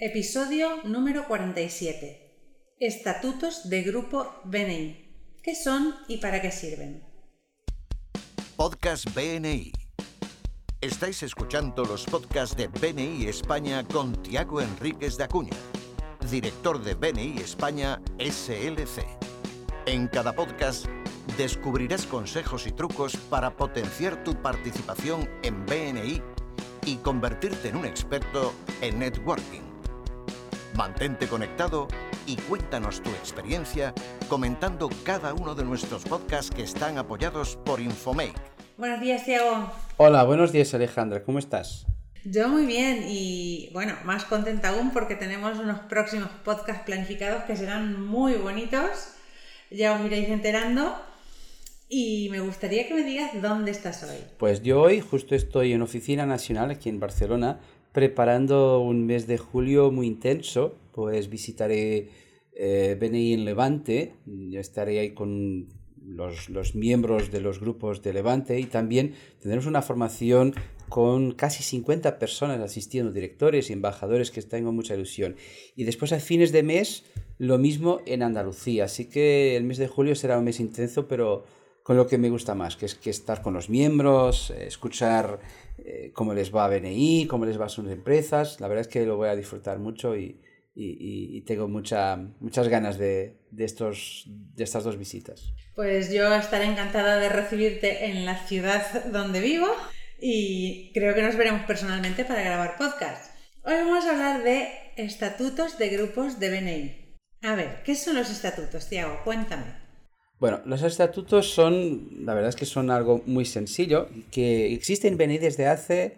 Episodio número 47. Estatutos de Grupo BNI. ¿Qué son y para qué sirven? Podcast BNI. Estáis escuchando los podcasts de BNI España con Tiago Enríquez de Acuña, director de BNI España SLC. En cada podcast descubrirás consejos y trucos para potenciar tu participación en BNI y convertirte en un experto en networking. Mantente conectado y cuéntanos tu experiencia comentando cada uno de nuestros podcasts que están apoyados por Infomake. Buenos días, Tiago. Hola, buenos días Alejandra, ¿cómo estás? Yo muy bien y bueno, más contenta aún porque tenemos unos próximos podcasts planificados que serán muy bonitos. Ya os iréis enterando. Y me gustaría que me digas dónde estás hoy. Pues yo hoy justo estoy en Oficina Nacional aquí en Barcelona preparando un mes de julio muy intenso, pues visitaré eh, BNI en Levante, yo estaré ahí con los, los, miembros de los grupos de Levante. Y también tendremos una formación con casi 50 personas asistiendo, directores y embajadores que tengo mucha ilusión. Y después a fines de mes lo mismo en Andalucía, así que el mes de julio será un mes intenso, pero con lo que me gusta más, que es estar con los miembros, eh, escuchar eh, cómo les va a BNI, cómo les va a sus empresas. La verdad es que lo voy a disfrutar mucho y, tengo mucha, muchas ganas de, de, estos, de estas dos visitas. Pues yo estaré encantada de recibirte en la ciudad donde vivo y creo que nos veremos personalmente para grabar podcast. Hoy vamos a hablar de estatutos de grupos de BNI. A ver, ¿qué son los estatutos, Tiago? Cuéntame. Bueno, los estatutos son, la verdad es que son algo muy sencillo, que existen en desde hace,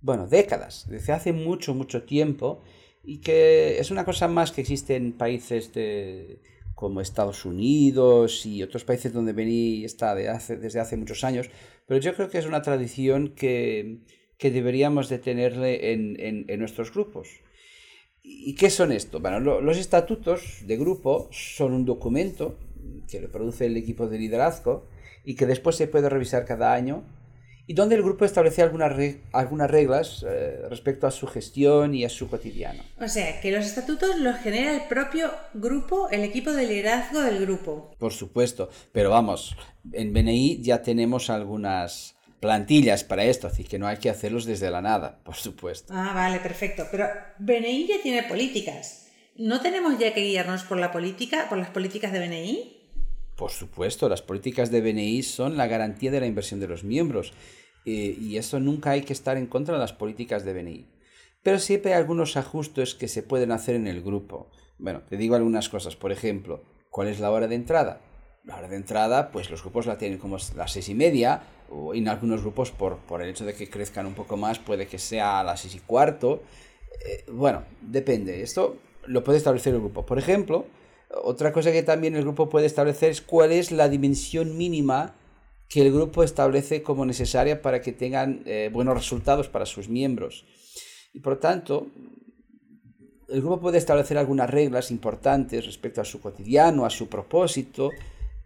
bueno, décadas, desde hace mucho, mucho tiempo, y que es una cosa más que existe en países de, como Estados Unidos y otros países donde BNI está de hace, desde hace muchos años, pero yo creo que es una tradición que, que deberíamos de tenerle en, en, en nuestros grupos. ¿Y qué son esto? Bueno, lo, los estatutos de grupo son un documento que lo produce el equipo de liderazgo y que después se puede revisar cada año y donde el grupo establece algunas, reg algunas reglas eh, respecto a su gestión y a su cotidiano. O sea, que los estatutos los genera el propio grupo, el equipo de liderazgo del grupo. Por supuesto, pero vamos, en BNI ya tenemos algunas plantillas para esto, así que no hay que hacerlos desde la nada, por supuesto. Ah, vale, perfecto. Pero BNI ya tiene políticas. ¿No tenemos ya que guiarnos por la política, por las políticas de BNI? Por supuesto, las políticas de BNI son la garantía de la inversión de los miembros eh, y eso nunca hay que estar en contra de las políticas de BNI. Pero siempre hay algunos ajustes que se pueden hacer en el grupo. Bueno, te digo algunas cosas. Por ejemplo, ¿cuál es la hora de entrada? La hora de entrada, pues los grupos la tienen como las seis y media, o en algunos grupos por, el hecho de que crezcan un poco más puede que sea a las seis y cuarto. Eh, bueno, depende. Esto lo puede establecer el grupo. Por ejemplo, otra cosa que también el grupo puede establecer es cuál es la dimensión mínima que el grupo establece como necesaria para que tengan eh, buenos resultados para sus miembros. Y por tanto, el grupo puede establecer algunas reglas importantes respecto a su cotidiano, a su propósito,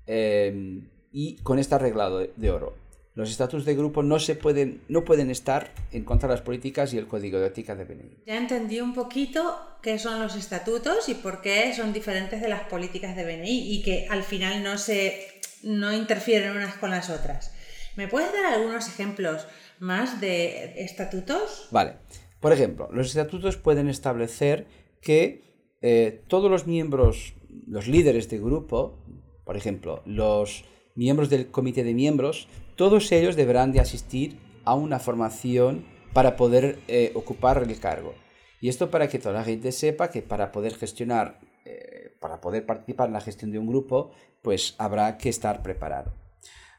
eh, y con esta regla de oro. Los estatutos de grupo no, se pueden, no pueden estar en contra de las políticas y el código de ética de BNI. Ya entendí un poquito qué son los estatutos y por qué son diferentes de las políticas de BNI y que al final no, se, no interfieren unas con las otras. ¿Me puedes dar algunos ejemplos más de estatutos? Vale. Por ejemplo, los estatutos pueden establecer que eh, todos los miembros, los líderes de grupo, por ejemplo, los miembros del comité de miembros, todos ellos deberán de asistir a una formación para poder eh, ocupar el cargo. Y esto para que toda la gente sepa que para poder gestionar, eh, para poder participar en la gestión de un grupo, pues habrá que estar preparado.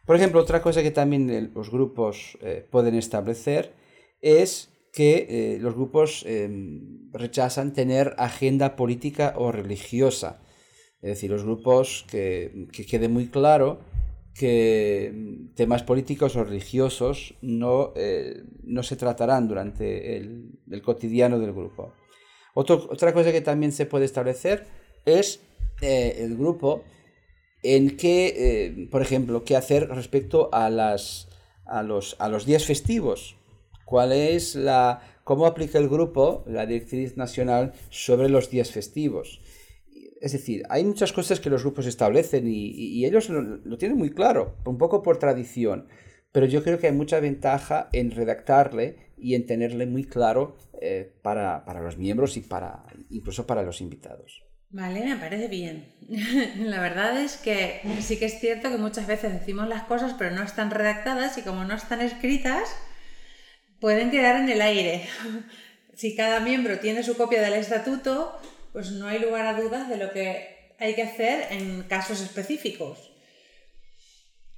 Por ejemplo, otra cosa que también los grupos eh, pueden establecer es que los grupos em, rechazan tener agenda política o religiosa. Es decir, los grupos que, que quede muy claro que temas políticos o religiosos no, eh, no se tratarán durante el, cotidiano del grupo. Otra cosa que también se puede establecer es eh, el grupo en qué, eh, por ejemplo, qué hacer respecto a, las, a, los, a los días festivos. ¿Cuál es la, cómo aplica el grupo la directriz nacional sobre los días festivos. Es decir, hay muchas cosas que los grupos establecen y, ellos lo, tienen muy claro, un poco por tradición, pero yo creo que hay mucha ventaja en redactarle y en tenerle muy claro eh, para, para, los miembros y para, incluso para los invitados. Vale, me parece bien. La verdad es que sí que es cierto que muchas veces decimos las cosas pero no están redactadas y como no están escritas, pueden quedar en el aire. Si cada miembro tiene su copia del estatuto, pues no hay lugar a dudas de lo que hay que hacer en casos específicos.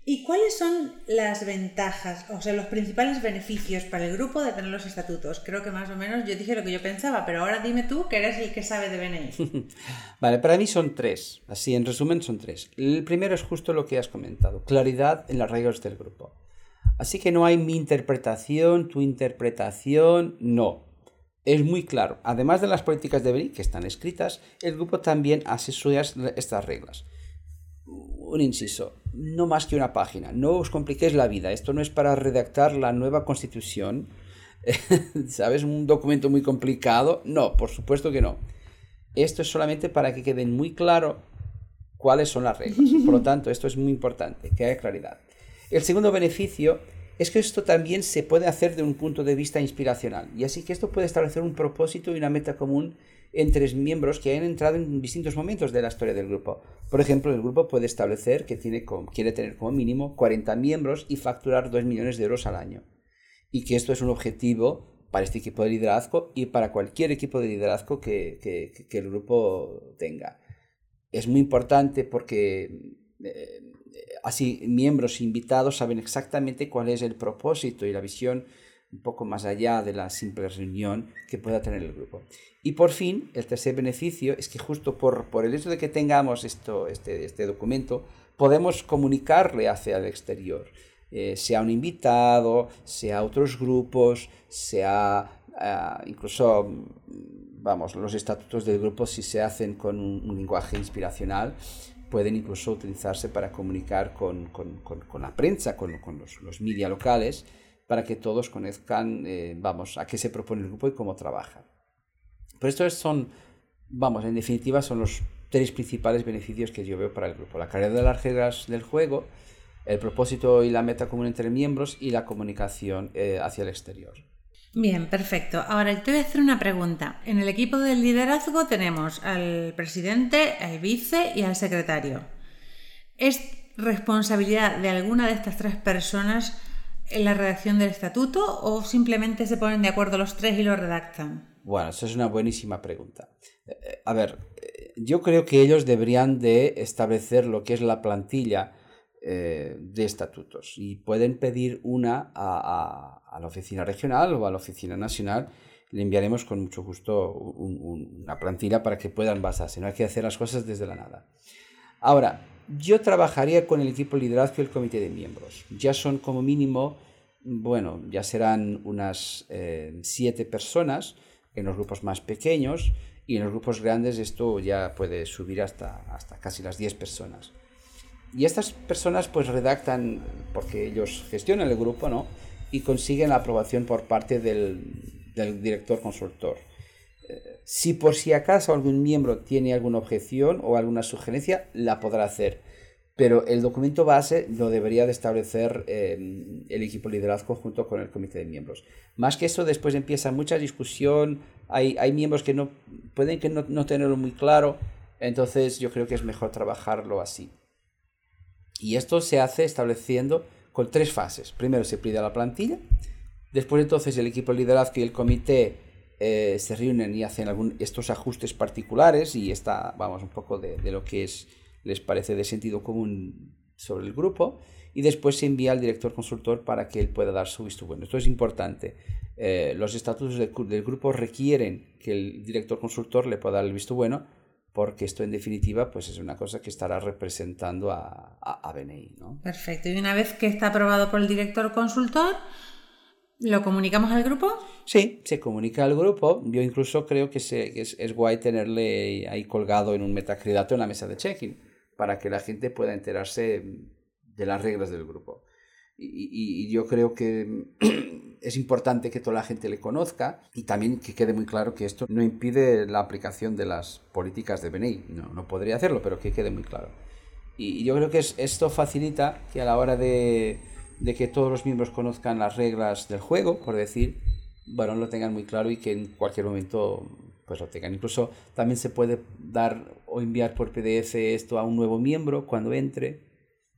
¿Y cuáles son las ventajas, o sea, los principales beneficios para el grupo de tener los estatutos? Creo que más o menos yo dije lo que yo pensaba, pero ahora dime tú que eres el que sabe de BNI. vale, para mí son tres, así en resumen son tres. El primero es justo lo que has comentado, claridad en las reglas del grupo. Así que no hay mi interpretación, tu interpretación, no es muy claro. Además de las políticas de BRI que están escritas, el grupo también hace suyas estas reglas. Un inciso, no más que una página, no os compliquéis la vida, esto no es para redactar la nueva constitución, ¿sabes? Un documento muy complicado, no, por supuesto que no. Esto es solamente para que queden muy claro cuáles son las reglas. Por lo tanto, esto es muy importante, que haya claridad. El segundo beneficio es que esto también se puede hacer de un punto de vista inspiracional. Y así que esto puede establecer un propósito y una meta común entre miembros que hayan entrado en distintos momentos de la historia del grupo. Por ejemplo, el grupo puede establecer que tiene, quiere tener como mínimo 40 miembros y facturar 2 millones de euros al año. Y que esto es un objetivo para este equipo de liderazgo y para cualquier equipo de liderazgo que, el grupo tenga. Es muy importante porque eh, así miembros invitados saben exactamente cuál es el propósito y la visión un poco más allá de la simple reunión que pueda tener el grupo. Y por fin, el tercer beneficio es que justo por, por el hecho de que tengamos esto, este, este documento, podemos comunicarle hacia el exterior, eh, sea un invitado, sea otros grupos, sea ah, incluso, vamos, los estatutos del grupo si se hacen con un lenguaje inspiracional, pueden incluso utilizarse para comunicar con, con, con, la prensa, con, los, los media locales, para que todos conozcan, eh, vamos, a qué se propone el grupo y cómo trabaja. Pero estos son, vamos, en definitiva son los tres principales beneficios que yo veo para el grupo. La calidad de las reglas del juego, el propósito y la meta común entre miembros y la comunicación eh, hacia el exterior. Bien, perfecto. Ahora te voy a hacer una pregunta. En el equipo del liderazgo tenemos al presidente, al vice y al secretario. ¿Es responsabilidad de alguna de estas tres personas en la redacción del estatuto o simplemente se ponen de acuerdo los tres y lo redactan? Bueno, esa es una buenísima pregunta. Eh, a ver, eh, yo creo que ellos deberían de establecer lo que es la plantilla eh, de estatutos y pueden pedir una a, la oficina regional o a la oficina nacional. Le enviaremos con mucho gusto una plantilla para que puedan basarse. No hay que hacer las cosas desde la nada. Ahora, yo trabajaría con el equipo liderazgo y el comité de miembros. Ya son como mínimo, bueno, ya serán unas eh, siete personas en los grupos más pequeños y en los grupos grandes esto ya puede subir hasta, hasta casi las 10 personas. Y estas personas pues redactan, porque ellos gestionan el grupo, ¿no? Y consiguen la aprobación por parte del, director consultor. Eh, si por si acaso algún miembro tiene alguna objeción o alguna sugerencia, la podrá hacer. Pero el documento base lo debería de establecer eh, el equipo liderazgo junto con el comité de miembros. Más que eso, después empieza mucha discusión. Hay, hay miembros que no pueden que no, no tenerlo muy claro. Entonces yo creo que es mejor trabajarlo así. Y esto se hace estableciendo con tres fases. Primero se pide la plantilla, después entonces el equipo de liderazgo y el comité eh, se reúnen y hacen algún, estos ajustes particulares y está, vamos, un poco de, lo que es, les parece de sentido común sobre el grupo y después se envía al director consultor para que él pueda dar su visto bueno. Esto es importante. Eh, los estatutos del grupo requieren que el director consultor le pueda dar el visto bueno porque esto en definitiva pues es una cosa que estará representando a, a, BNI. ¿no? Perfecto. Y una vez que está aprobado por el director consultor, ¿lo comunicamos al grupo? Sí, se comunica al grupo. Yo incluso creo que, es, guay tenerle ahí colgado en un metacridato en la mesa de check-in para que la gente pueda enterarse de las reglas del grupo. Y, y, yo creo que es importante que toda la gente le conozca y también que quede muy claro que esto no impide la aplicación de las políticas de BNI. No, no podría hacerlo, pero que quede muy claro. Y yo creo que esto facilita que a la hora de, de que todos los miembros conozcan las reglas del juego, por decir, bueno, lo tengan muy claro y que en cualquier momento pues lo tengan. Incluso también se puede dar o enviar por PDF esto a un nuevo miembro cuando entre.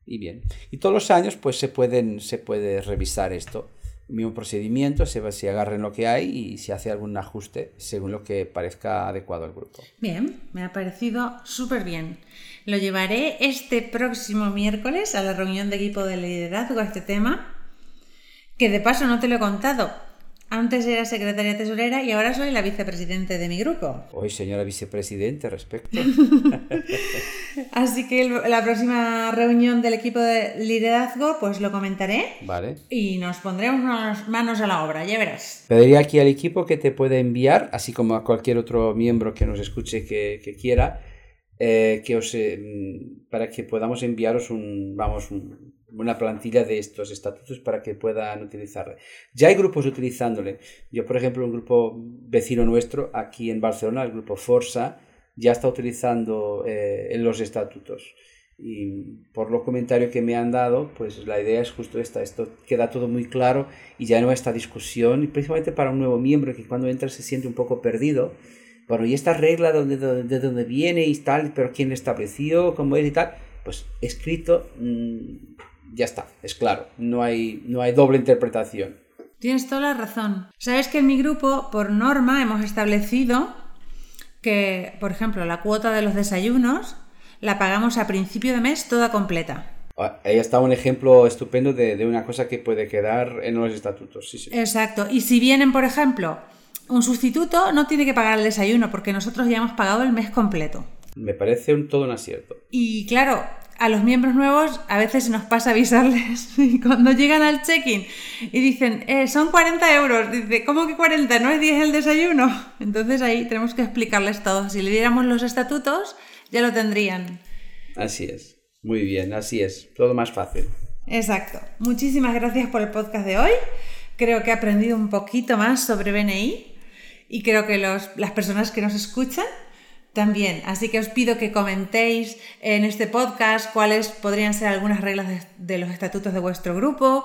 Y bien. Y todos los años pues se, pueden, se puede revisar esto. Mismo procedimiento, se, se agarren lo que hay y se hace algún ajuste según lo que parezca adecuado al grupo. Bien, me ha parecido súper bien. Lo llevaré este próximo miércoles a la reunión de equipo de liderazgo a este tema. Que de paso no te lo he contado, antes era secretaria tesorera y ahora soy la vicepresidente de mi grupo. Hoy, señora vicepresidente, respecto. Así que la próxima reunión del equipo de liderazgo, pues lo comentaré. Vale. Y nos pondremos manos a la obra, ya verás. Pediría aquí al equipo que te pueda enviar, así como a cualquier otro miembro que nos escuche que, quiera, eh, que os, eh, para que podamos enviaros un, vamos, un, una plantilla de estos estatutos para que puedan utilizarle. Ya hay grupos utilizándole. Yo, por ejemplo, un grupo vecino nuestro aquí en Barcelona, el grupo Forza, ya está utilizando eh, los estatutos. Y por los comentarios que me han dado, pues la idea es justo esta, esto queda todo muy claro y ya no esta discusión, y principalmente para un nuevo miembro que cuando entra se siente un poco perdido. Bueno, ¿y esta regla de dónde, de dónde viene y tal? ¿Pero quién estableció? ¿Cómo es y tal? Pues escrito mmm, ya está, es claro, no hay, no hay doble interpretación. Tienes toda la razón. Sabes que en mi grupo, por norma, hemos establecido que, por ejemplo, la cuota de los desayunos la pagamos a principio de mes toda completa. Ah, ahí está un ejemplo estupendo de, una cosa que puede quedar en los estatutos. Sí, sí. Exacto. Y si vienen, por ejemplo, un sustituto, no tiene que pagar el desayuno porque nosotros ya hemos pagado el mes completo. Me parece un, todo un acierto. Y claro, a los miembros nuevos a veces se nos pasa avisarles y cuando llegan al check-in y dicen, eh, son 40 euros, dice, ¿cómo que 40? ¿No es 10 el desayuno? Entonces ahí tenemos que explicarles todo. Si le diéramos los estatutos, ya lo tendrían. Así es, muy bien, así es, todo más fácil. Exacto. Muchísimas gracias por el podcast de hoy. Creo que he aprendido un poquito más sobre BNI y creo que los, las personas que nos escuchan también. Así que os pido que comentéis en este podcast cuáles podrían ser algunas reglas de, los estatutos de vuestro grupo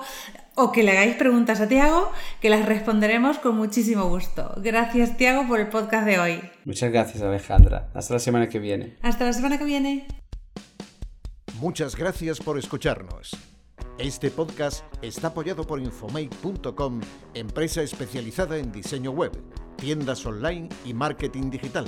o que le hagáis preguntas a Tiago, que las responderemos con muchísimo gusto. Gracias, Tiago, por el podcast de hoy. Muchas gracias, Alejandra. Hasta la semana que viene. Hasta la semana que viene. Muchas gracias por escucharnos. Este podcast está apoyado por Infomake.com, empresa especializada en diseño web, tiendas online y marketing digital